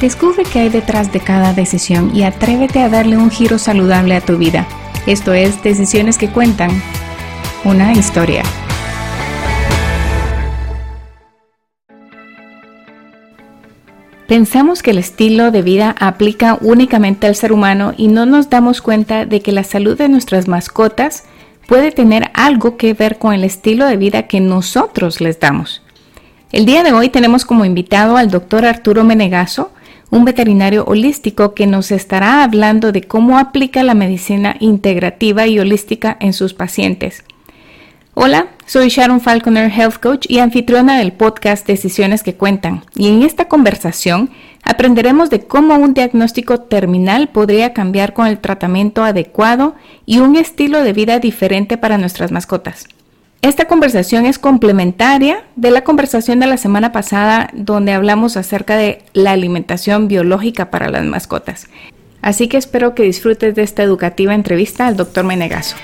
Descubre qué hay detrás de cada decisión y atrévete a darle un giro saludable a tu vida. Esto es Decisiones que Cuentan, una historia. Pensamos que el estilo de vida aplica únicamente al ser humano y no nos damos cuenta de que la salud de nuestras mascotas puede tener algo que ver con el estilo de vida que nosotros les damos. El día de hoy tenemos como invitado al doctor Arturo Menegaso, un veterinario holístico que nos estará hablando de cómo aplica la medicina integrativa y holística en sus pacientes. Hola, soy Sharon Falconer, Health Coach y anfitriona del podcast Decisiones que Cuentan. Y en esta conversación aprenderemos de cómo un diagnóstico terminal podría cambiar con el tratamiento adecuado y un estilo de vida diferente para nuestras mascotas. Esta conversación es complementaria de la conversación de la semana pasada donde hablamos acerca de la alimentación biológica para las mascotas. Así que espero que disfrutes de esta educativa entrevista al doctor Menegaso.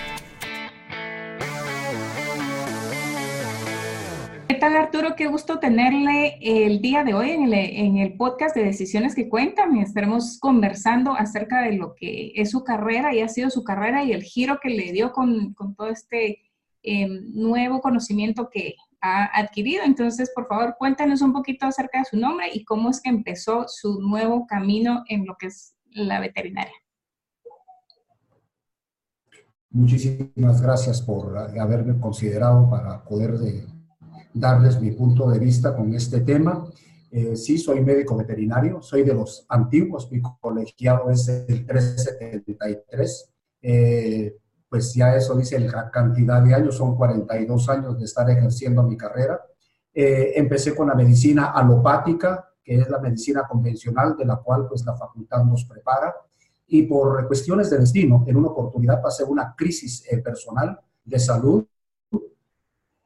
¿Qué tal Arturo? Qué gusto tenerle el día de hoy en el, podcast de Decisiones que Cuentan. Estaremos conversando acerca de lo que es su carrera y ha sido su carrera y el giro que le dio con, con todo este Em, nuevo conocimiento que ha adquirido. Entonces, por favor, cuéntanos un poquito acerca de su nombre y cómo es que empezó su nuevo camino en lo que es la veterinaria. Muchísimas gracias por haberme considerado para poder darles mi punto de vista con este tema. Eh, sí, soy médico veterinario, soy de los antiguos, mi colegiado es el 373. Eh, pues ya eso dice la cantidad de años, son 42 años de estar ejerciendo mi carrera. Eh, empecé con la medicina alopática, que es la medicina convencional de la cual pues la facultad nos prepara. Y por cuestiones de destino, en una oportunidad pasé una crisis eh, personal de salud,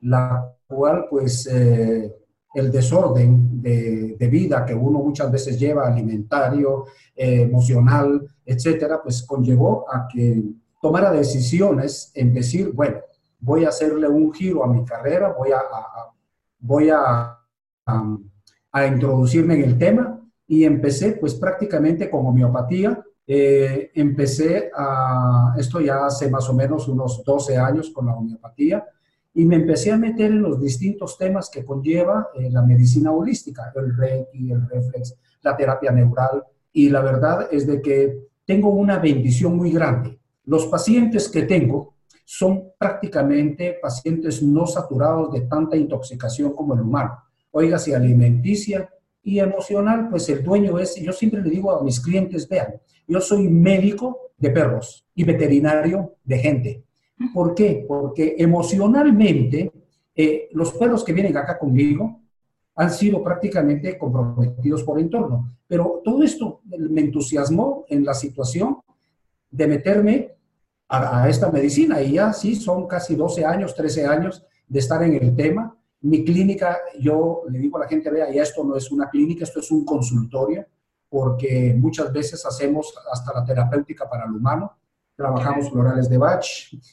la cual pues eh, el desorden de, de, vida que uno muchas veces lleva, alimentario, emocional, etcétera, pues conllevó a que tomara decisiones en decir, bueno, voy a hacerle un giro a mi carrera, voy a, voy a, a, introducirme en el tema y empecé pues prácticamente con homeopatía. Eh, empecé a, esto ya hace más o menos unos 12 años con la homeopatía. Y me empecé a meter en los distintos temas que conlleva eh, la medicina holística, el reiki, el reflex, la terapia neural. Y la verdad es de que tengo una bendición muy grande los pacientes que tengo son prácticamente pacientes no saturados de tanta intoxicación como el humano. Oiga, si alimenticia y emocional, pues el dueño es, yo siempre le digo a mis clientes, vean, yo soy médico de perros y veterinario de gente. ¿Por qué? Porque emocionalmente eh, los perros que vienen acá conmigo han sido prácticamente comprometidos por el entorno. Pero todo esto me entusiasmó en la situación de meterme a, esta medicina y ya sí, son casi 12 años, 13 años de estar en el tema. Mi clínica, yo le digo a la gente, vea, ya esto no es una clínica, esto es un consultorio, porque muchas veces hacemos hasta la terapéutica para el humano. Trabajamos florales de Bach,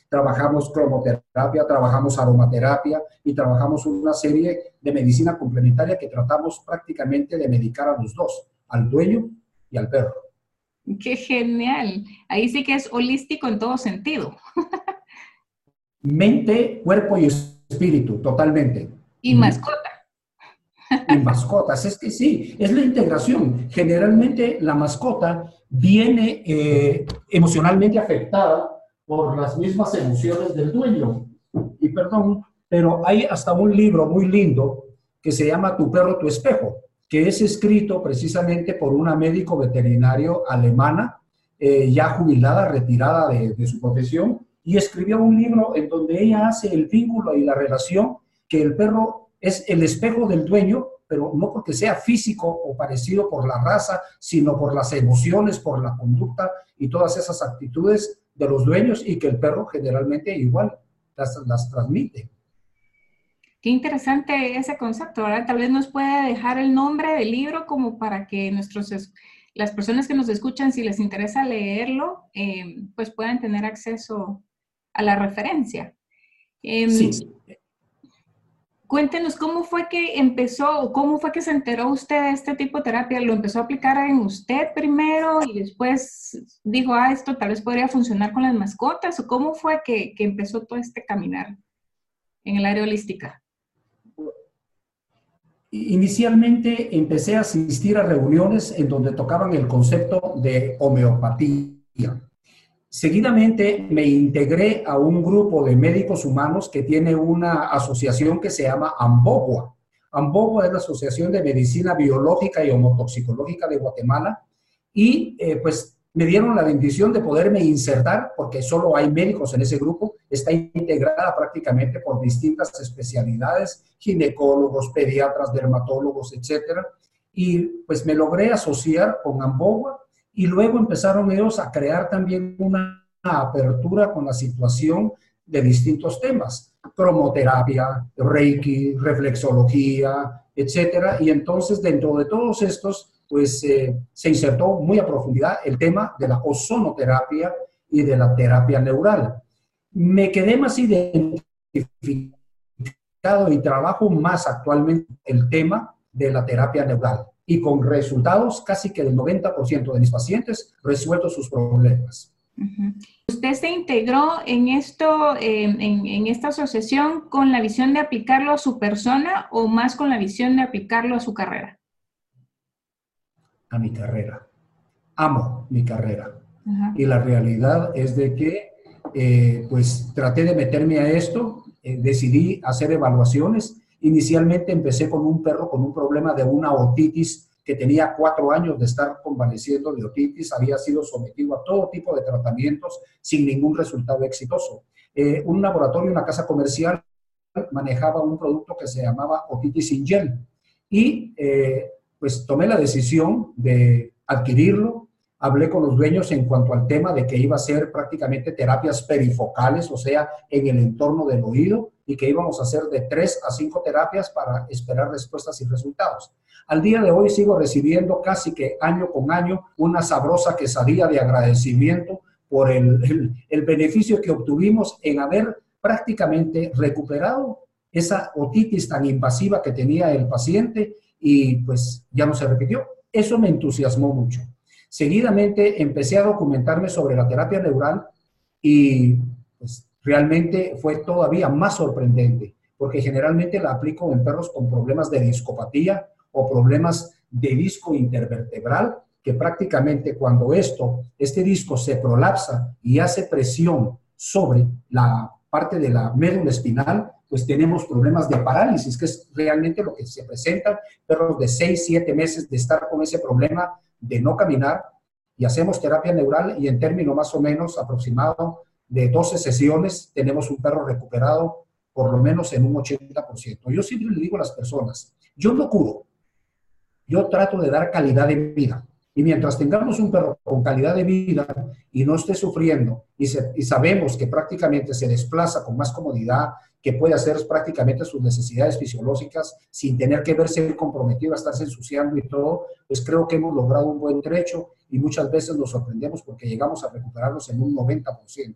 trabajamos cromoterapia, trabajamos aromaterapia y trabajamos una serie de medicina complementaria que tratamos prácticamente de medicar a los dos, al dueño y al perro. Qué genial. Ahí sí que es holístico en todo sentido. Mente, cuerpo y espíritu, totalmente. Y mascota. Y mascotas, es que sí, es la integración. Generalmente la mascota viene eh, emocionalmente afectada por las mismas emociones del dueño. Y perdón, pero hay hasta un libro muy lindo que se llama Tu perro, tu espejo que es escrito precisamente por una médico veterinario alemana, eh, ya jubilada, retirada de, su profesión, y escribió un libro en donde ella hace el vínculo y la relación que el perro es el espejo del dueño, pero no porque sea físico o parecido por la raza, sino por las emociones, por la conducta y todas esas actitudes de los dueños y que el perro generalmente igual las, las transmite. Qué interesante ese concepto, ¿verdad? Tal vez nos puede dejar el nombre del libro como para que nuestros, las personas que nos escuchan, si les interesa leerlo, eh, pues puedan tener acceso a la referencia. Em, sí. Cuéntenos cómo fue que empezó o cómo fue que se enteró usted de este tipo de terapia. ¿Lo empezó a aplicar en usted primero y después dijo, ah, esto tal vez podría funcionar con las mascotas? ¿O cómo fue que, que empezó todo este caminar en el área holística? Inicialmente empecé a asistir a reuniones en donde tocaban el concepto de homeopatía. Seguidamente me integré a un grupo de médicos humanos que tiene una asociación que se llama AMBOGUA. AMBOGUA es la Asociación de Medicina Biológica y Homotoxicológica de Guatemala y eh, pues me dieron la bendición de poderme insertar, porque solo hay médicos en ese grupo, está integrada prácticamente por distintas especialidades, ginecólogos, pediatras, dermatólogos, etcétera, y pues me logré asociar con Ambogua y luego empezaron ellos a crear también una apertura con la situación de distintos temas, cromoterapia, reiki, reflexología, etcétera, y entonces dentro de todos estos pues eh, se insertó muy a profundidad el tema de la ozonoterapia y de la terapia neural. Me quedé más identificado y trabajo más actualmente el tema de la terapia neural y con resultados casi que del 90% de mis pacientes resuelto sus problemas. ¿Usted se integró en esto, en, en, esta asociación con la visión de aplicarlo a su persona o más con la visión de aplicarlo a su carrera? A mi carrera. Amo mi carrera. Y la realidad es de que, eh, pues, traté de meterme a esto, eh, decidí hacer evaluaciones. Inicialmente empecé con un perro con un problema de una otitis que tenía cuatro años de estar convaleciendo de otitis, había sido sometido a todo tipo de tratamientos sin ningún resultado exitoso. Eh, un laboratorio, una casa comercial, manejaba un producto que se llamaba otitis in gel y pues tomé la decisión de adquirirlo. Hablé con los dueños en cuanto al tema de que iba a ser prácticamente terapias perifocales, o sea, en el entorno del oído, y que íbamos a hacer de tres a cinco terapias para esperar respuestas y resultados. Al día de hoy sigo recibiendo casi que año con año una sabrosa quesadilla de agradecimiento por el, el beneficio que obtuvimos en haber prácticamente recuperado esa otitis tan invasiva que tenía el paciente y pues ya no se repitió. Eso me entusiasmó mucho. Seguidamente empecé a documentarme sobre la terapia neural y pues realmente fue todavía más sorprendente porque generalmente la aplico en perros con problemas de discopatía o problemas de disco intervertebral que prácticamente cuando esto, este disco se prolapsa y hace presión sobre la parte de la médula espinal, pues tenemos problemas de parálisis, que es realmente lo que se presenta, perros de 6, 7 meses de estar con ese problema de no caminar y hacemos terapia neural y en término más o menos aproximado de 12 sesiones tenemos un perro recuperado por lo menos en un 80%. Yo siempre le digo a las personas, yo no curo, yo trato de dar calidad de vida. Y mientras tengamos un perro con calidad de vida y no esté sufriendo y, y, sabemos que prácticamente se desplaza con más comodidad, que puede hacer prácticamente sus necesidades fisiológicas sin tener que verse comprometido a estarse ensuciando y todo, pues creo que hemos logrado un buen trecho y muchas veces nos sorprendemos porque llegamos a recuperarnos en un 90%.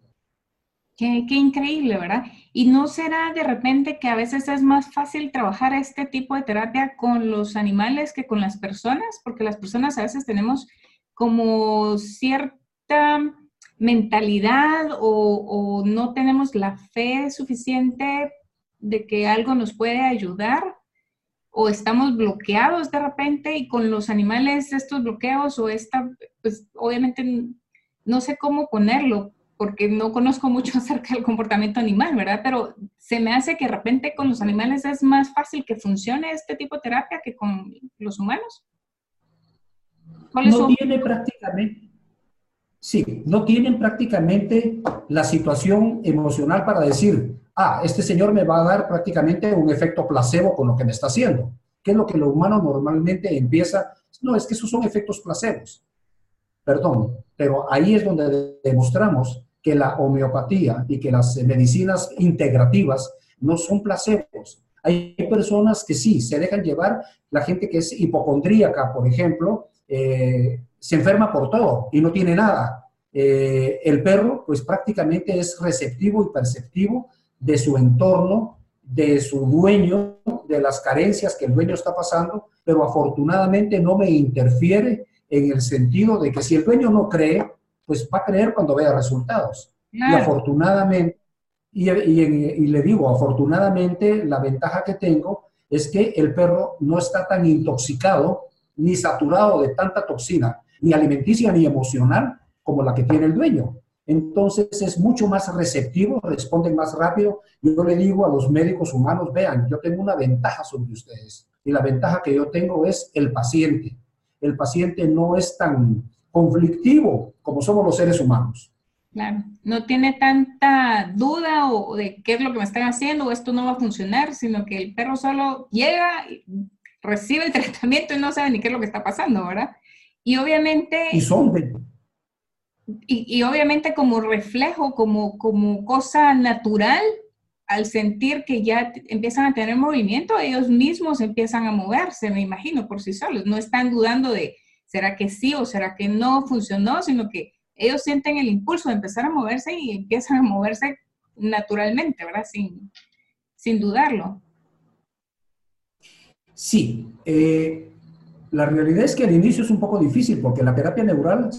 Qué, qué, increíble, ¿verdad? Y no será de repente que a veces es más fácil trabajar este tipo de terapia con los animales que con las personas, porque las personas a veces tenemos como cierta mentalidad o, no tenemos la fe suficiente de que algo nos puede ayudar o estamos bloqueados de repente y con los animales estos bloqueos o esta, pues obviamente no sé cómo ponerlo porque no conozco mucho acerca del comportamiento animal, ¿verdad? Pero se me hace que de repente con los animales es más fácil que funcione este tipo de terapia que con los humanos. no tiene prácticamente, Sí, no tienen prácticamente la situación emocional para decir, ah, este señor me va a dar prácticamente un efecto placebo con lo que me está haciendo. ¿Qué es lo que lo humano normalmente empieza? No, es que esos son efectos placebos. Perdón, pero ahí es donde demostramos que la homeopatía y que las medicinas integrativas no son placebos. Hay personas que sí, se dejan llevar, la gente que es hipocondríaca, por ejemplo, eh, se enferma por todo y no tiene nada. Eh, el perro, pues prácticamente es receptivo y perceptivo de su entorno, de su dueño, de las carencias que el dueño está pasando, pero afortunadamente no me interfiere en el sentido de que si el dueño no cree, pues va a creer cuando vea resultados. Y afortunadamente, y, y, le digo, afortunadamente la ventaja que tengo es que el perro no está tan intoxicado ni saturado de tanta toxina, ni alimenticia ni emocional, como la que tiene el dueño. Entonces es mucho más receptivo, responden más rápido. Yo le digo a los médicos humanos, vean, yo tengo una ventaja sobre ustedes. Y la ventaja que yo tengo es el paciente. El paciente no es tan conflictivo como somos los seres humanos. Claro, no tiene tanta duda o de qué es lo que me están haciendo o esto no va a funcionar, sino que el perro solo llega, recibe el tratamiento y no sabe ni qué es lo que está pasando, ¿verdad? Y obviamente... Y son y, obviamente como reflejo, como, como cosa natural, al sentir que ya empiezan a tener movimiento, ellos mismos empiezan a moverse, me imagino, por sí solos. No están dudando de, ¿será que sí o será que no funcionó? Sino que ellos sienten el impulso de empezar a moverse y empiezan a moverse naturalmente, ¿verdad? Sin, sin dudarlo. Sí, eh, la realidad es que al inicio es un poco difícil porque la terapia neural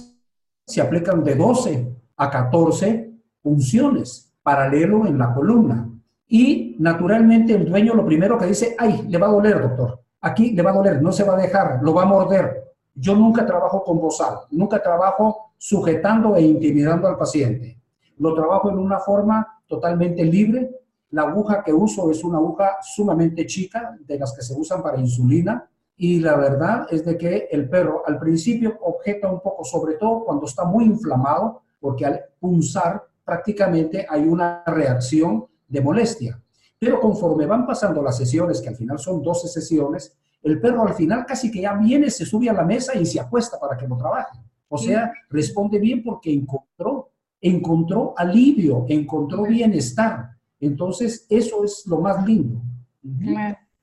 se aplican de 12 a 14 funciones paralelo en la columna. Y naturalmente el dueño lo primero que dice, ay, le va a doler, doctor. Aquí le va a doler, no se va a dejar, lo va a morder. Yo nunca trabajo con bozal, nunca trabajo sujetando e intimidando al paciente. Lo trabajo en una forma totalmente libre. La aguja que uso es una aguja sumamente chica, de las que se usan para insulina, y la verdad es de que el perro al principio objeta un poco, sobre todo cuando está muy inflamado, porque al punzar prácticamente hay una reacción de molestia. Pero conforme van pasando las sesiones, que al final son 12 sesiones, el perro al final casi que ya viene, se sube a la mesa y se acuesta para que lo trabaje. O sea, responde bien porque encontró, encontró alivio, encontró bienestar. Entonces, eso es lo más lindo.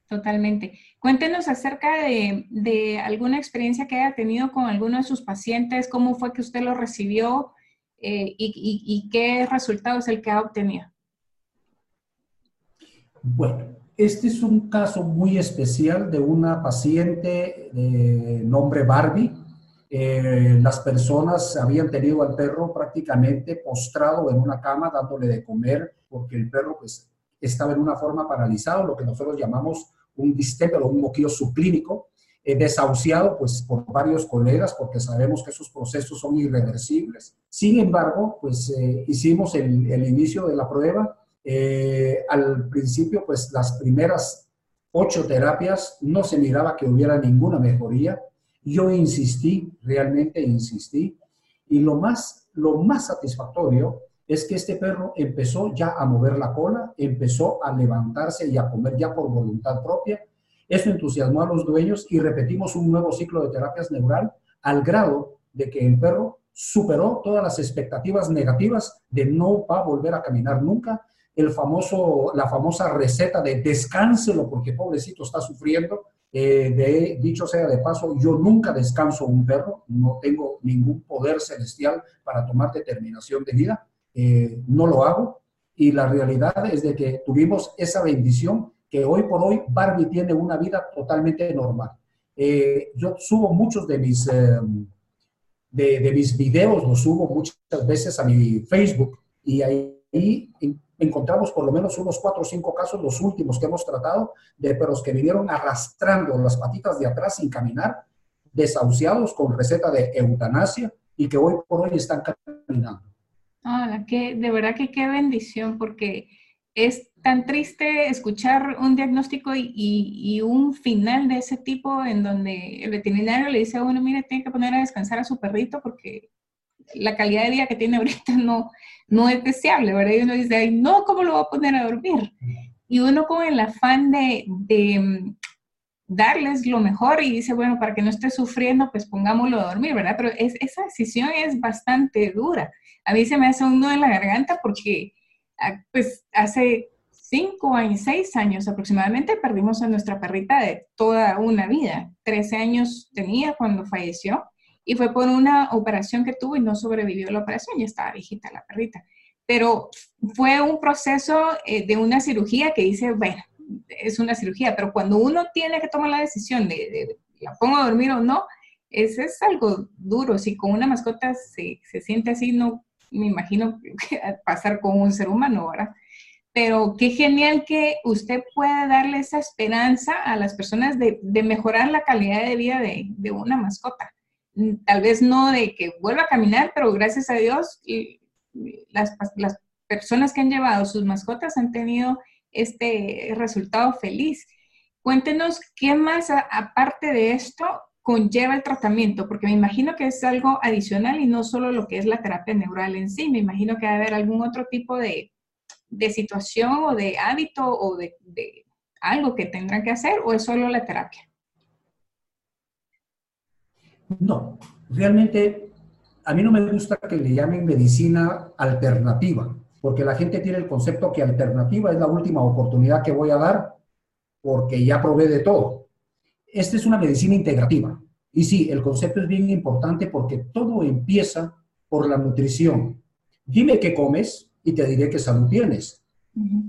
Totalmente. Cuéntenos acerca de, alguna experiencia que haya tenido con alguno de sus pacientes, cómo fue que usted lo recibió eh, y, qué resultados el que ha obtenido. Bueno, este es un caso muy especial de una paciente de nombre Barbie. Eh, las personas habían tenido al perro prácticamente postrado en una cama dándole de comer porque el perro pues estaba en una forma paralizado, lo que nosotros llamamos un distemper o un moquillo subclínico, eh, desahuciado pues, por varios colegas porque sabemos que esos procesos son irreversibles. Sin embargo, pues eh, hicimos el, el, inicio de la prueba. Eh, al principio, pues las primeras ocho terapias no se miraba que hubiera ninguna mejoría. Yo insistí, realmente insistí. Y lo más, lo más satisfactorio es que este perro empezó ya a mover la cola, empezó a levantarse y a comer ya por voluntad propia. Eso entusiasmó a los dueños y repetimos un nuevo ciclo de terapias neural al grado de que el perro superó todas las expectativas negativas de no va volver a caminar nunca. El famoso, la famosa receta de descánselo porque pobrecito está sufriendo. Eh, de, dicho sea de paso, yo nunca descanso un perro, no tengo ningún poder celestial para tomar determinación de vida eh, no lo hago. Y la realidad es de que tuvimos esa bendición que hoy por hoy Barbie tiene una vida totalmente normal. Eh, yo subo muchos de mis, eh, de, mis videos, los subo muchas veces a mi Facebook y ahí encontramos por lo menos unos cuatro o cinco casos, los últimos que hemos tratado, de perros que vinieron arrastrando las patitas de atrás sin caminar, desahuciados con receta de eutanasia y que hoy por hoy están caminando. Ah, que, de verdad que qué bendición, porque es tan triste escuchar un diagnóstico y, un final de ese tipo en donde el veterinario le dice a uno, mire, tiene que poner a descansar a su perrito porque la calidad de vida que tiene ahorita no, no es deseable, ¿verdad? Y uno dice, ay, no, ¿cómo lo va a poner a dormir? Y uno con el afán de, mm, darles lo mejor y dice, bueno, para que no esté sufriendo, pues pongámoslo a dormir, ¿verdad? Pero es, esa decisión es bastante dura a mí se me hace un nudo en la garganta porque ah, pues hace cinco años, seis años aproximadamente perdimos a nuestra perrita de toda una vida. Trece años tenía cuando falleció y fue por una operación que tuvo y no sobrevivió la operación, ya estaba viejita la perrita. pero fue un proceso eh, de una cirugía que dice, bueno, es una cirugía, pero cuando uno tiene que tomar la decisión de, de la pongo a dormir o no, ese es algo duro. Si con una mascota se, se siente así, no me imagino pasar con un ser humano, ¿verdad? Pero qué genial que usted pueda darle esa esperanza a las personas de, mejorar la calidad de vida de, una mascota. Tal vez no de que vuelva a caminar, pero gracias a Dios las personas que han llevado sus mascotas han tenido este resultado feliz. Cuéntenos qué más, aparte de esto, conlleva el tratamiento, porque me imagino que es algo adicional y no solo lo que es la terapia neural en sí, me imagino que debe haber algún otro tipo de, de situación o de hábito o de, de, algo que tendrán que hacer o es solo la terapia. No, realmente a mí no me gusta que le llamen medicina alternativa, porque la gente tiene el concepto que alternativa es la última oportunidad que voy a dar porque ya probé de todo. Esta es una medicina integrativa. Y sí, el concepto es bien importante porque todo empieza por la nutrición. Dime qué comes y te diré qué salud tienes.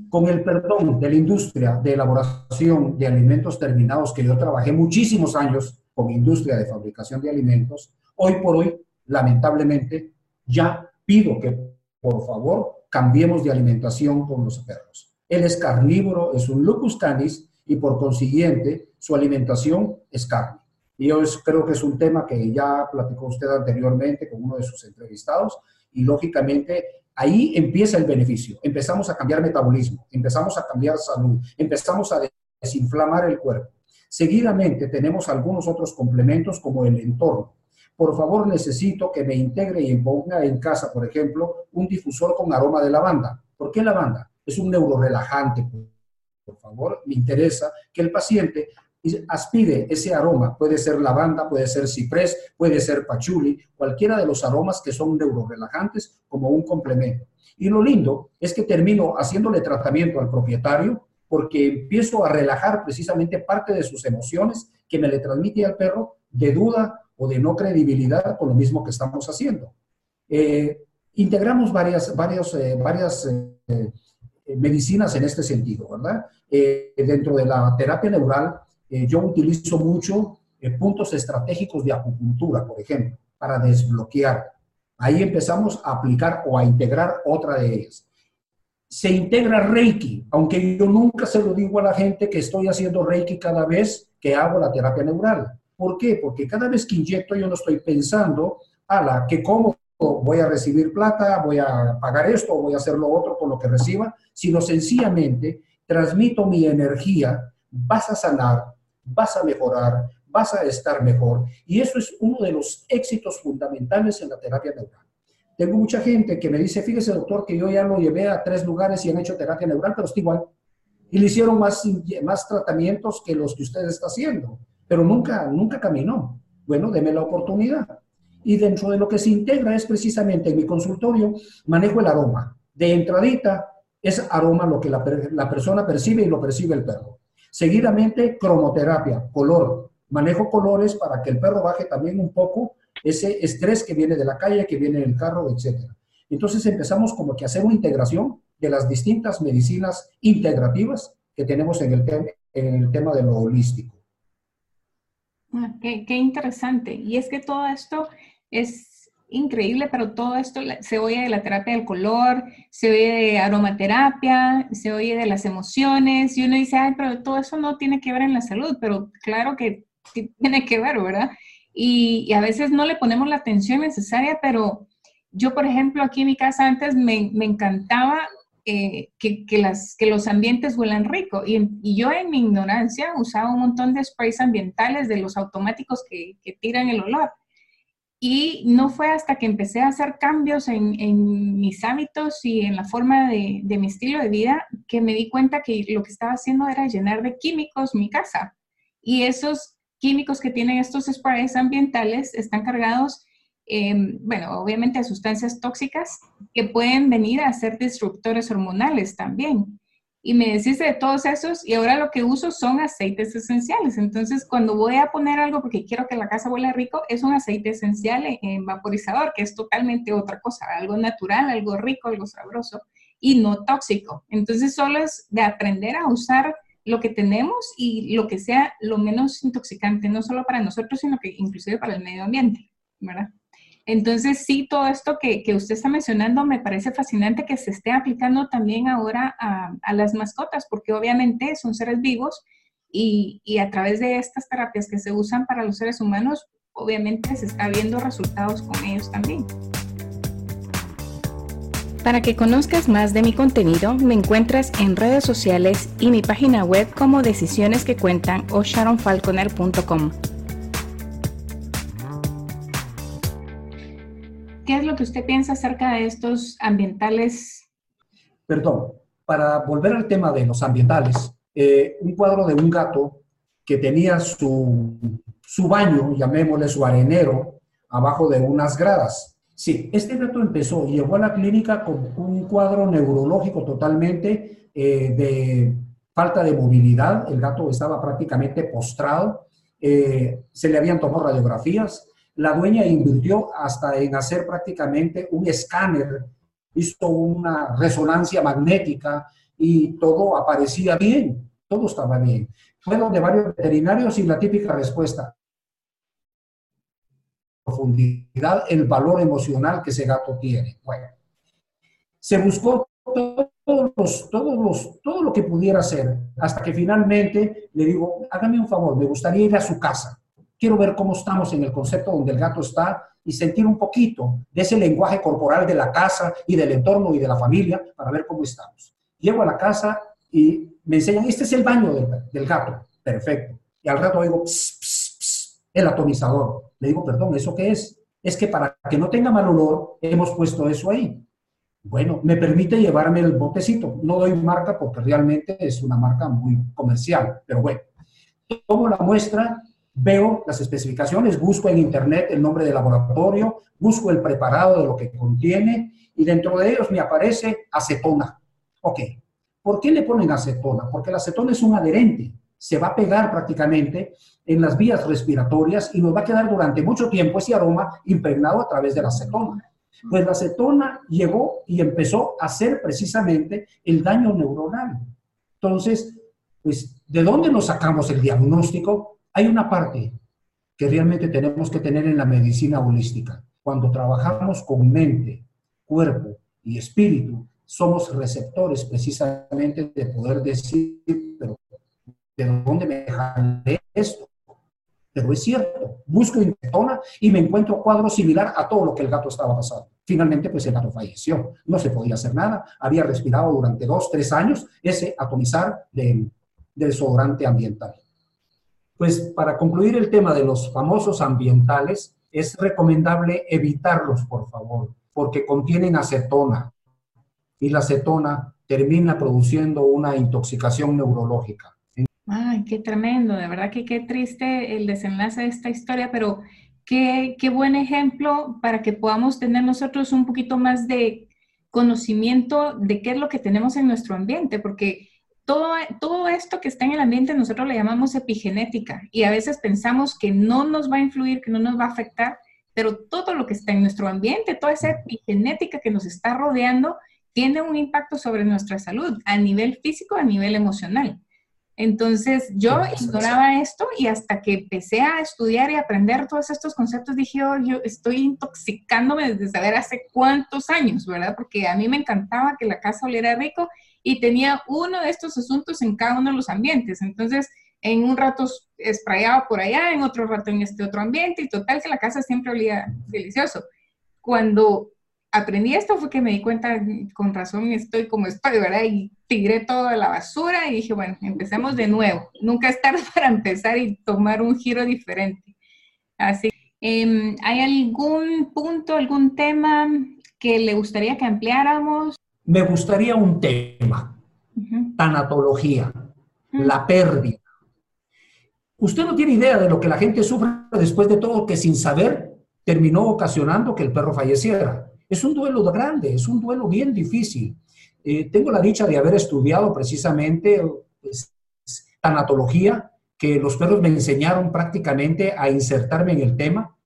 Con el perdón de la industria de elaboración de alimentos terminados, que yo trabajé muchísimos años con industria de fabricación de alimentos, hoy por hoy, lamentablemente, ya pido que por favor cambiemos de alimentación con los perros. Él es carnívoro, es un lupus canis y por consiguiente su alimentación es carne. Y yo creo que es un tema que ya platicó usted anteriormente con uno de sus entrevistados y lógicamente ahí empieza el beneficio. Empezamos a cambiar metabolismo, empezamos a cambiar salud, empezamos a desinflamar el cuerpo. Seguidamente tenemos algunos otros complementos como el entorno. Por favor, necesito que me integre y ponga en casa, por ejemplo, un difusor con aroma de lavanda. ¿Por qué lavanda? Es un neurorelajante, por favor, me interesa que el paciente aspire ese aroma. Puede ser lavanda, puede ser ciprés, puede ser pachuli, cualquiera de los aromas que son neurorelajantes como un complemento. Y lo lindo es que termino haciéndole tratamiento al propietario porque empiezo a relajar precisamente parte de sus emociones que me le transmite al perro de duda o de no credibilidad con lo mismo que estamos haciendo. Eh, integramos varias, varias, eh, varias eh, medicinas en este sentido, ¿verdad? Dentro de la terapia neural, eh, yo utilizo mucho eh, puntos estratégicos de acupuntura, por ejemplo, para desbloquear. Ahí empezamos a aplicar o a integrar otra de ellas. Se integra Reiki, aunque yo nunca se lo digo a la gente que estoy haciendo Reiki cada vez que hago la terapia neural. ¿Por qué? Porque cada vez que inyecto yo no estoy pensando, a la que como voy a recibir plata, voy a pagar esto, voy a hacer lo otro con lo que reciba, sino sencillamente transmito mi energía, vas a sanar, vas a mejorar, vas a estar mejor. Y eso es uno de los éxitos fundamentales en la terapia neural. Tengo mucha gente que me dice, fíjese doctor, que yo ya lo llevé a tres lugares y han hecho terapia neural, pero está igual. Y le hicieron más, más tratamientos que los que usted está haciendo, pero nunca, nunca caminó. Bueno, deme la oportunidad. Y dentro de lo que se integra es precisamente en mi consultorio, manejo el aroma. De entradita es aroma lo que la, la persona percibe y lo percibe el perro. Seguidamente, cromoterapia, color. Manejo colores para que el perro baje también un poco ese estrés que viene de la calle, que viene del carro, etc. Entonces empezamos como que a hacer una integración de las distintas medicinas integrativas que tenemos en el, en el tema de lo holístico. Ah, qué, qué, interesante. Y es que todo esto es increíble, pero todo esto se oye de la terapia del color, se oye de aromaterapia, se oye de las emociones, y uno dice, ay, pero todo eso no tiene que ver en la salud, pero claro que tiene que ver, ¿verdad? Y, y a veces no le ponemos la atención necesaria, pero yo, por ejemplo, aquí en mi casa antes me, me encantaba eh, que, que, las, que los ambientes huelan rico. Y, y, yo en mi ignorancia usaba un montón de sprays ambientales de los automáticos que, que, tiran el olor. Y no fue hasta que empecé a hacer cambios en, mis hábitos y en la forma de, de, mi estilo de vida que me di cuenta que lo que estaba haciendo era llenar de químicos mi casa. Y esos químicos que tienen estos sprays ambientales están cargados eh, bueno, obviamente a sustancias tóxicas que pueden venir a ser disruptores hormonales también. Y me deshice de todos esos y ahora lo que uso son aceites esenciales. Entonces, cuando voy a poner algo porque quiero que la casa huela rico, es un aceite esencial en vaporizador, que es totalmente otra cosa, algo natural, algo rico, algo sabroso y no tóxico. Entonces, solo es de aprender a usar lo que tenemos y lo que sea lo menos intoxicante, no solo para nosotros, sino que inclusive para el medio ambiente, ¿verdad? Entonces, sí, todo esto que, usted está mencionando me parece fascinante que se esté aplicando también ahora a, las mascotas, porque obviamente son seres vivos y, y, a través de estas terapias que se usan para los seres humanos, obviamente se está viendo resultados con ellos también. Para que conozcas más de mi contenido, me encuentras en redes sociales y mi página web como Decisiones que Cuentan o sharonfalconer.com. ¿Qué es lo que usted piensa acerca de estos ambientales? Perdón, para volver al tema de los ambientales, eh, un cuadro de un gato que tenía su, su baño, llamémosle su arenero, abajo de unas gradas. Sí, este gato empezó y llegó a la clínica con un cuadro neurológico totalmente eh, de falta de movilidad. El gato estaba prácticamente postrado. Eh, se le habían tomado radiografías, la dueña invirtió hasta en hacer prácticamente un escáner, hizo una resonancia magnética y todo aparecía bien, todo estaba bien. Fueron de varios veterinarios y la típica respuesta, profundidad, el valor emocional que ese gato tiene. Bueno, se buscó todos los, todo lo que pudiera hacer, hasta que finalmente le digo, hágame un favor, me gustaría ir a su casa quiero ver cómo estamos en el concepto donde el gato está y sentir un poquito de ese lenguaje corporal de la casa y del entorno y de la familia para ver cómo estamos. Llego a la casa y me enseñan, este es el baño del, gato. Perfecto. Y al rato oigo, el atomizador. Le digo, perdón, ¿eso qué es? Es que para que no tenga mal olor, hemos puesto eso ahí. Bueno, me permite llevarme el botecito. No doy marca porque realmente es una marca muy comercial, pero bueno. Tomo la muestra veo las especificaciones, busco en internet el nombre del laboratorio, busco el preparado de lo que contiene y dentro de ellos me aparece acetona. Ok, ¿por qué le ponen acetona? Porque la acetona es un adherente, se va a pegar prácticamente en las vías respiratorias y nos va a quedar durante mucho tiempo ese aroma impregnado a través de la acetona. Pues la acetona llegó y empezó a hacer precisamente el daño neuronal. Entonces, pues, ¿de dónde nos sacamos el diagnóstico? Hay una parte que realmente tenemos que tener en la medicina holística. Cuando trabajamos con mente, cuerpo y espíritu, somos receptores precisamente de poder decir, pero ¿de dónde me jalé esto? Pero es cierto, busco intentona y me encuentro cuadro similar a todo lo que el gato estaba pasando. Finalmente, pues el gato falleció. No se podía hacer nada. Había respirado durante dos, tres años ese atomizar del, del desodorante ambiental. Pues para concluir el tema de los famosos ambientales, es recomendable evitarlos, por favor, porque contienen acetona y la acetona termina produciendo una intoxicación neurológica. Ay, qué tremendo, de verdad que qué triste el desenlace de esta historia, pero qué, qué buen ejemplo para que podamos tener nosotros un poquito más de conocimiento de qué es lo que tenemos en nuestro ambiente, porque todo, esto que está en el ambiente nosotros le llamamos epigenética y a veces pensamos que no nos va a influir, que no nos va a afectar, pero todo lo que está en nuestro ambiente, toda esa epigenética que nos está rodeando, tiene un impacto sobre nuestra salud a nivel físico, a nivel emocional. Entonces yo ignoraba esto y hasta que empecé a estudiar y aprender todos estos conceptos dije, oh, yo estoy intoxicándome desde saber hace cuántos años, ¿verdad? Porque a mí me encantaba que la casa oliera rico y tenía uno de estos asuntos en cada uno de los ambientes. Entonces, en un rato esprayaba por allá, en otro rato en este otro ambiente y total que la casa siempre olía delicioso. Cuando aprendí esto fue que me di cuenta, con razón estoy como estoy, ¿verdad? Y tiré toda la basura y dije, bueno, empecemos de nuevo. Nunca es tarde para empezar y tomar un giro diferente. Así, eh, ¿hay algún punto, algún tema que le gustaría que ampliáramos? Me gustaría un tema, tanatología, la pérdida. Usted no tiene idea de lo que la gente sufre después de todo que sin saber terminó ocasionando que el perro falleciera. Es un duelo grande, es un duelo bien difícil. Eh, tengo la dicha de haber estudiado precisamente pues, tanatología, que los perros me enseñaron prácticamente a insertarme en el tema,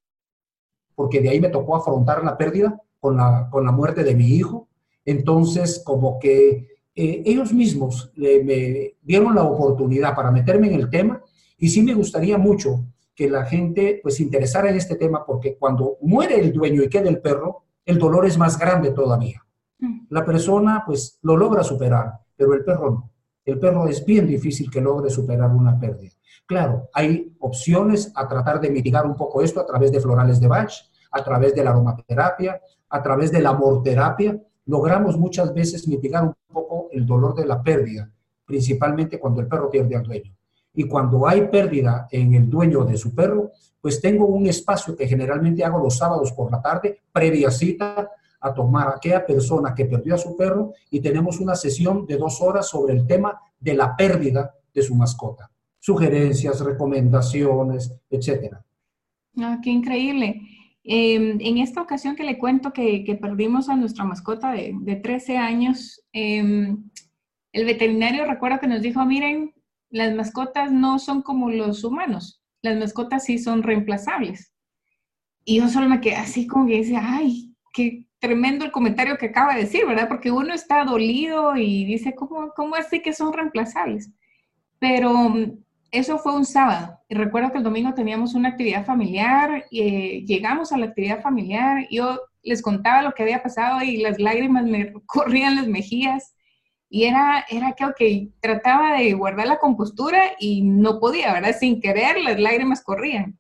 porque de ahí me tocó afrontar la pérdida con la, con la muerte de mi hijo. Entonces, como que eh, ellos mismos me dieron la oportunidad para meterme en el tema y sí me gustaría mucho que la gente pues interesara en este tema porque cuando muere el dueño y queda el perro, el dolor es más grande todavía. Mm. La persona pues lo logra superar, pero el perro no. El perro es bien difícil que logre superar una pérdida. Claro, hay opciones a tratar de mitigar un poco esto a través de florales de Bach, a través de la aromaterapia, a través de la amorterapia. Logramos muchas veces mitigar un poco el dolor de la pérdida, principalmente cuando el perro pierde al dueño. Y cuando hay pérdida en el dueño de su perro, pues tengo un espacio que generalmente hago los sábados por la tarde, previa cita, a tomar a aquella persona que perdió a su perro y tenemos una sesión de dos horas sobre el tema de la pérdida de su mascota. Sugerencias, recomendaciones, etcétera. Ah, qué increíble. Em, en esta ocasión que le cuento que, perdimos a nuestra mascota de, de 13 años, em, el veterinario recuerda que nos dijo, miren, las mascotas no son como los humanos, las mascotas sí son reemplazables. Y yo solo me quedé así como que dice, ay, qué tremendo el comentario que acaba de decir, ¿verdad? Porque uno está dolido y dice, ¿cómo, cómo así que son reemplazables? Pero eso fue un sábado. Y recuerdo que el domingo teníamos una actividad familiar, y, eh, llegamos a la actividad familiar, yo les contaba lo que había pasado y las lágrimas me corrían las mejillas y era, era que, trataba de guardar la compostura y no podía, ¿verdad? Sin querer, las lágrimas corrían.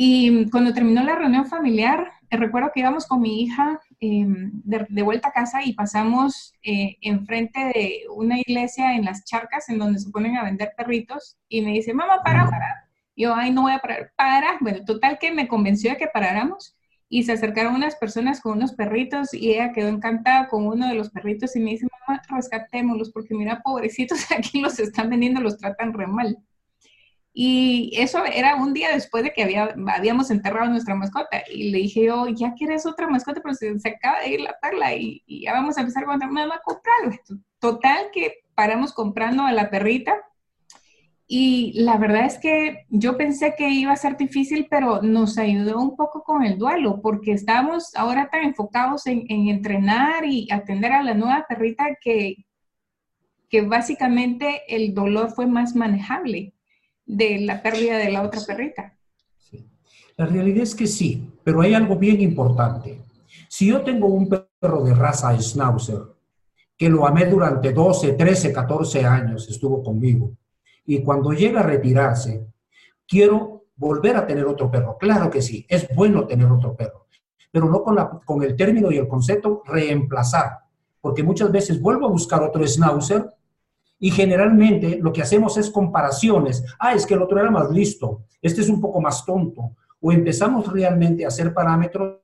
Y cuando terminó la reunión familiar, eh, recuerdo que íbamos con mi hija em, de, vuelta a casa y pasamos eh, enfrente de una iglesia en las charcas en donde se ponen a vender perritos y me dice, mamá, para, para. Yo, ay, no voy a parar, para. Bueno, total que me convenció de que paráramos y se acercaron unas personas con unos perritos y ella quedó encantada con uno de los perritos y me dice, mamá, rescatémoslos porque mira, pobrecitos, aquí los están vendiendo, los tratan re mal. Y eso era un día después de que había, habíamos enterrado nuestra mascota. Y le dije yo, ¿ya quieres otra mascota? Pero se, acaba de ir la perla y, ya vamos a empezar con otra. Mamá, comprarlo. Total que paramos comprando a la perrita y la verdad es que yo pensé que iba a ser difícil, pero nos ayudó un poco con el duelo, porque estamos ahora tan enfocados en, entrenar y atender a la nueva perrita que, que básicamente el dolor fue más manejable de la pérdida de la otra perrita. La realidad es que sí, pero hay algo bien importante. Si yo tengo un perro de raza Schnauzer, que lo amé durante 12, 13, 14 años, estuvo conmigo, y cuando llega a retirarse, quiero volver a tener otro perro. Claro que sí, es bueno tener otro perro, pero no con, la, con el término y el concepto reemplazar, porque muchas veces vuelvo a buscar otro schnauzer y generalmente lo que hacemos es comparaciones. Ah, es que el otro era más listo, este es un poco más tonto. O empezamos realmente a hacer parámetros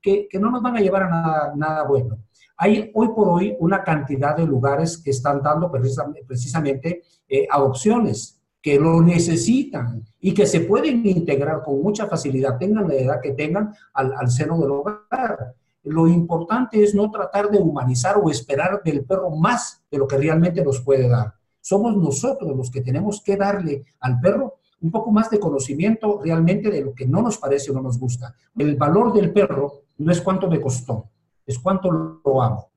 que, que no nos van a llevar a nada, nada bueno. Hay hoy por hoy una cantidad de lugares que están dando precisamente eh, adopciones que lo necesitan y que se pueden integrar con mucha facilidad, tengan la edad que tengan, al, al seno del hogar. Lo importante es no tratar de humanizar o esperar del perro más de lo que realmente nos puede dar. Somos nosotros los que tenemos que darle al perro un poco más de conocimiento realmente de lo que no nos parece o no nos gusta. El valor del perro no es cuánto me costó, es cuánto lo amo.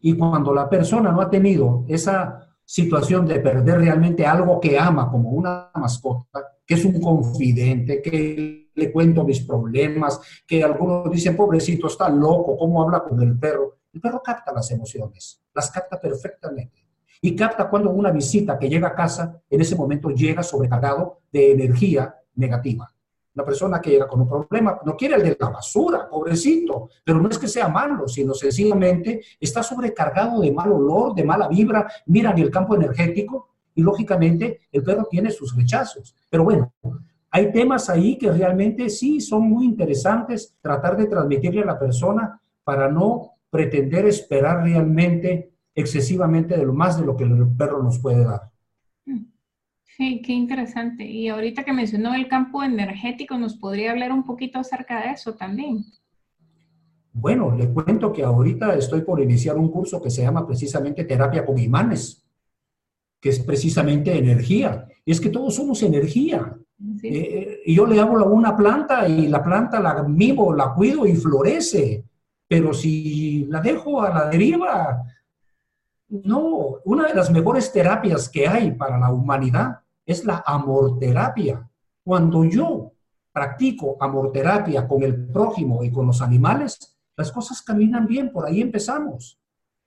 Y cuando la persona no ha tenido esa situación de perder realmente algo que ama como una mascota, que es un confidente, que le cuento mis problemas, que algunos dicen, pobrecito, está loco, ¿cómo habla con el perro? El perro capta las emociones, las capta perfectamente. Y capta cuando una visita que llega a casa, en ese momento llega sobrecargado de energía negativa. Una persona que llega con un problema no quiere el de la basura, pobrecito, pero no es que sea malo, sino sencillamente está sobrecargado de mal olor, de mala vibra, miran el campo energético y lógicamente el perro tiene sus rechazos. Pero bueno, hay temas ahí que realmente sí son muy interesantes tratar de transmitirle a la persona para no pretender esperar realmente excesivamente de lo más de lo que el perro nos puede dar. Sí, qué interesante. Y ahorita que mencionó el campo energético, ¿nos podría hablar un poquito acerca de eso también? Bueno, le cuento que ahorita estoy por iniciar un curso que se llama precisamente terapia con imanes, que es precisamente energía. Y es que todos somos energía. Eh, yo le hablo a una planta y la planta la mimo, la cuido y florece. Pero si la dejo a la deriva, no, una de las mejores terapias que hay para la humanidad es la amorterapia. Cuando yo practico amorterapia con el prójimo y con los animales, las cosas caminan bien, por ahí empezamos.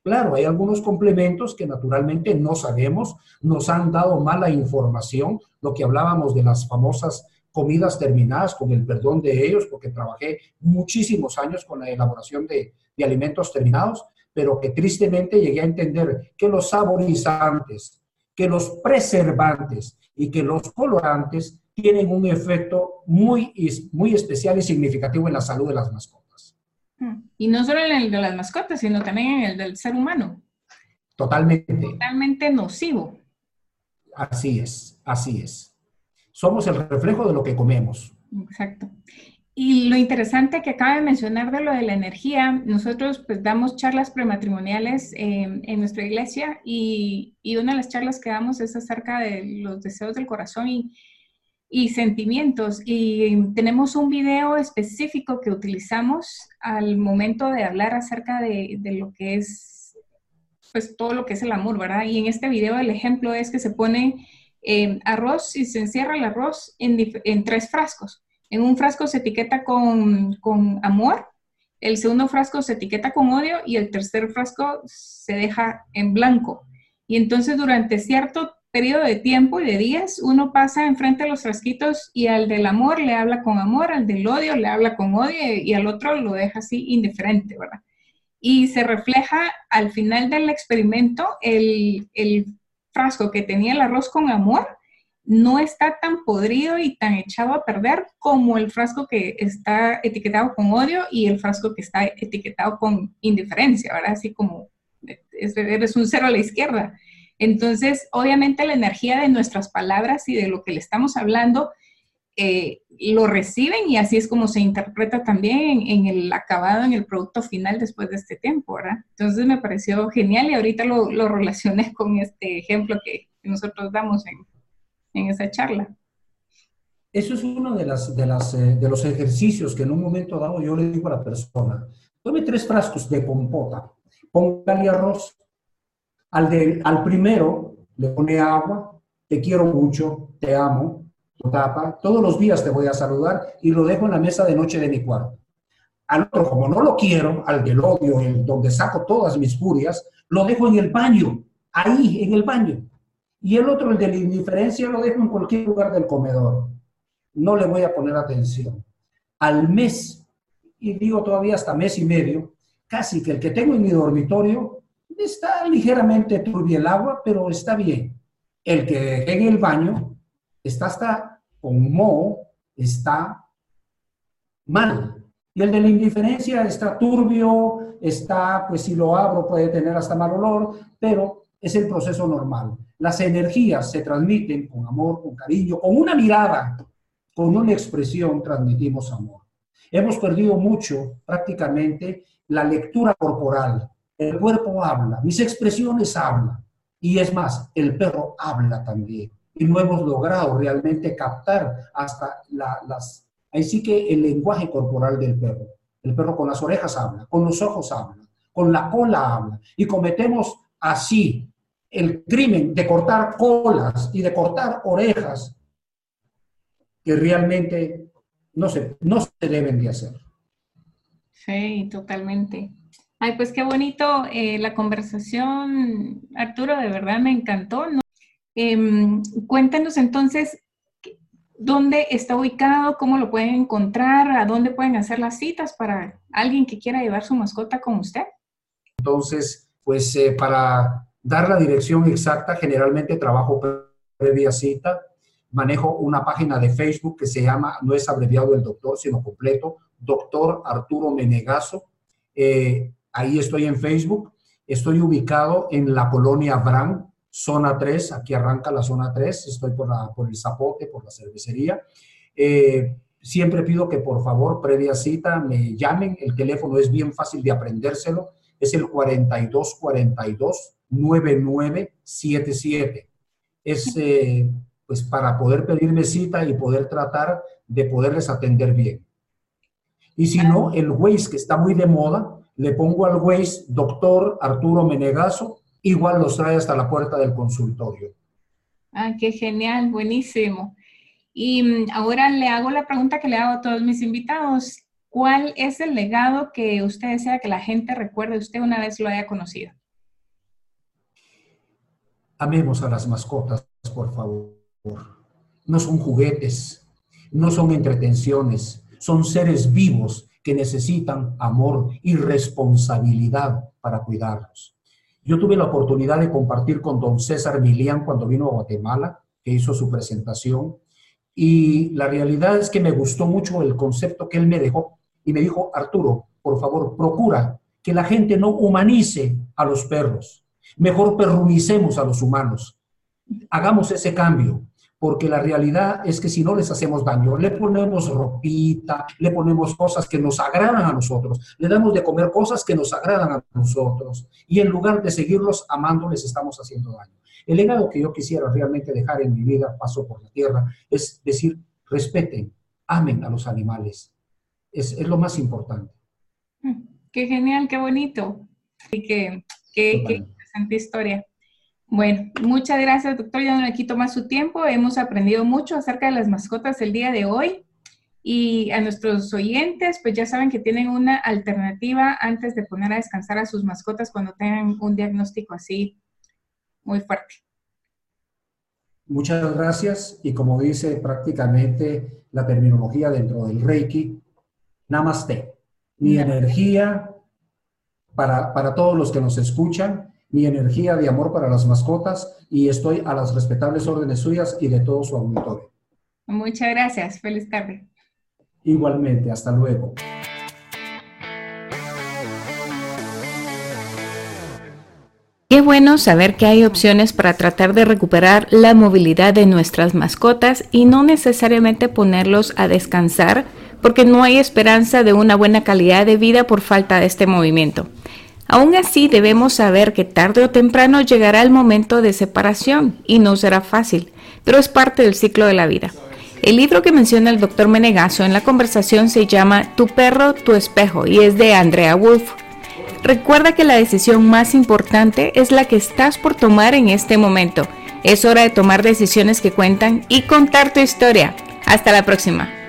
Claro, hay algunos complementos que naturalmente no sabemos, nos han dado mala información, lo que hablábamos de las famosas comidas terminadas, con el perdón de ellos, porque trabajé muchísimos años con la elaboración de, alimentos terminados, pero que tristemente llegué a entender que los saborizantes, que los preservantes y que los colorantes tienen un efecto muy, muy especial y significativo en la salud de las mascotas. Mm. Y no solo en el de las mascotas, sino también en el del ser humano. Totalmente. Totalmente nocivo. Así es, así es. Somos el reflejo de lo que comemos. Exacto. Y lo interesante que acaba de mencionar de lo de la energía, nosotros pues damos charlas prematrimoniales eh, en nuestra iglesia y, y, una de las charlas que damos es acerca de los deseos del corazón y, y sentimientos. Y tenemos un video específico que utilizamos al momento de hablar acerca de, de, lo que es, pues todo lo que es el amor, ¿verdad? Y en este video el ejemplo es que se pone eh, arroz y se encierra el arroz en, en, tres frascos. En un frasco se etiqueta con, con amor, el segundo frasco se etiqueta con odio y el tercer frasco se deja en blanco. Y entonces durante cierto periodo de tiempo y de días, uno pasa enfrente de los frasquitos y al del amor le habla con amor, al del odio le habla con odio y al otro lo deja así indiferente, ¿verdad? Y se refleja al final del experimento el, el frasco que tenía el arroz con amor no está tan podrido y tan echado a perder como el frasco que está etiquetado con odio y el frasco que está etiquetado con indiferencia, ¿verdad? Así como eres un cero a la izquierda. Entonces, obviamente la energía de nuestras palabras y de lo que le estamos hablando eh, lo reciben y así es como se interpreta también en, el acabado, en el producto final después de este tiempo, ¿verdad? Entonces me pareció genial y ahorita lo, relacioné con este ejemplo que, nosotros damos en, esa charla. Eso es uno de, las, de, las, eh, de los ejercicios que en un momento dado yo le digo a la persona, tome tres frascos de compota, póngale arroz, al, de, al primero le pone agua, te quiero mucho, te amo, lo tapa, todos los días te voy a saludar y lo dejo en la mesa de noche de mi cuarto. Al otro, como no lo quiero, al del odio, en donde saco todas mis furias, lo dejo en el baño, ahí, en el baño. Y el otro, el de la indiferencia, lo dejo en cualquier lugar del comedor. No le voy a poner atención. Al mes, y digo todavía hasta mes y medio, casi que el que tengo en mi dormitorio Está ligeramente turbio el agua, pero está bien. El que en el baño está hasta con moho, está mal. Y el de la indiferencia está turbio, está, pues si lo abro puede tener hasta mal olor, pero es el proceso normal. Las energías se transmiten con amor, con cariño, con una mirada, con una expresión transmitimos amor. Hemos perdido mucho prácticamente la lectura corporal. El cuerpo habla, mis expresiones hablan. Y es más, el perro habla también. Y no hemos logrado realmente captar hasta las... Ahí sí que el lenguaje corporal del perro. El perro con las orejas habla, con los ojos habla, con la cola habla. Y cometemos así el crimen de cortar colas y de cortar orejas que realmente no se, no se deben de hacer. Sí, totalmente. Ay, pues qué bonito eh, la conversación, Arturo, de verdad me encantó. Em, cuéntanos entonces dónde está ubicado, cómo lo pueden encontrar, a dónde pueden hacer las citas para alguien que quiera llevar su mascota con usted. Entonces, pues eh, para dar la dirección exacta, generalmente trabajo previa cita, manejo una página de Facebook que se llama, no es abreviado el doctor, sino completo, doctor Arturo Menegazo. Eh, Ahí estoy en Facebook. Estoy ubicado en la colonia Bran, zona 3. Aquí arranca la zona 3. Estoy por, la, por el Zapote, por la cervecería. Eh, siempre pido que por favor, previa cita, me llamen. El teléfono es bien fácil de aprendérselo. Es el 4242-9977. Es eh, pues para poder pedirme cita y poder tratar de poderles atender bien. Y si no, el Waze que está muy de moda, le pongo al Waze doctor Arturo Menegazo, igual los trae hasta la puerta del consultorio. Ah, qué genial, buenísimo. Y mm, ahora le hago la pregunta que le hago a todos mis invitados. ¿Cuál es el legado que usted desea que la gente recuerde usted una vez lo haya conocido? Amemos a las mascotas, por favor. No son juguetes, no son entretenciones, son seres vivos que necesitan amor y responsabilidad para cuidarlos. Yo tuve la oportunidad de compartir con don César Milian cuando vino a Guatemala, que hizo su presentación, y la realidad es que me gustó mucho el concepto que él me dejó y me dijo, Arturo, por favor, procura que la gente no humanice a los perros, mejor perrumicemos a los humanos. Hagamos ese cambio, porque la realidad es que si no les hacemos daño, le ponemos ropita, le ponemos cosas que nos agradan a nosotros, le damos de comer cosas que nos agradan a nosotros, y en lugar de seguirlos amando, les estamos haciendo daño. El legado que yo quisiera realmente dejar en mi vida, paso por la tierra, es decir, respeten, amen a los animales. Es, lo más importante. Mm, qué genial, qué bonito. Y qué, qué, qué interesante historia. Bueno, muchas gracias, doctor. Ya no le quito más su tiempo. Hemos aprendido mucho acerca de las mascotas el día de hoy. Y a nuestros oyentes, pues ya saben que tienen una alternativa antes de poner a descansar a sus mascotas cuando tengan un diagnóstico así muy fuerte. Muchas gracias y como dice prácticamente la terminología dentro del Reiki, Namaste. Mi energía para, para todos los que nos escuchan, mi energía de amor para las mascotas y estoy a las respetables órdenes suyas y de todo su auditorio. Muchas gracias. Feliz tarde. Igualmente. Hasta luego. Qué bueno saber que hay opciones para tratar de recuperar la movilidad de nuestras mascotas y no necesariamente ponerlos a descansar porque no hay esperanza de una buena calidad de vida por falta de este movimiento. Aún así debemos saber que tarde o temprano llegará el momento de separación y no será fácil, pero es parte del ciclo de la vida. El libro que menciona el doctor Menegaso en la conversación se llama Tu perro, tu espejo y es de Andrea Wolf. Recuerda que la decisión más importante es la que estás por tomar en este momento. Es hora de tomar decisiones que cuentan y contar tu historia. Hasta la próxima.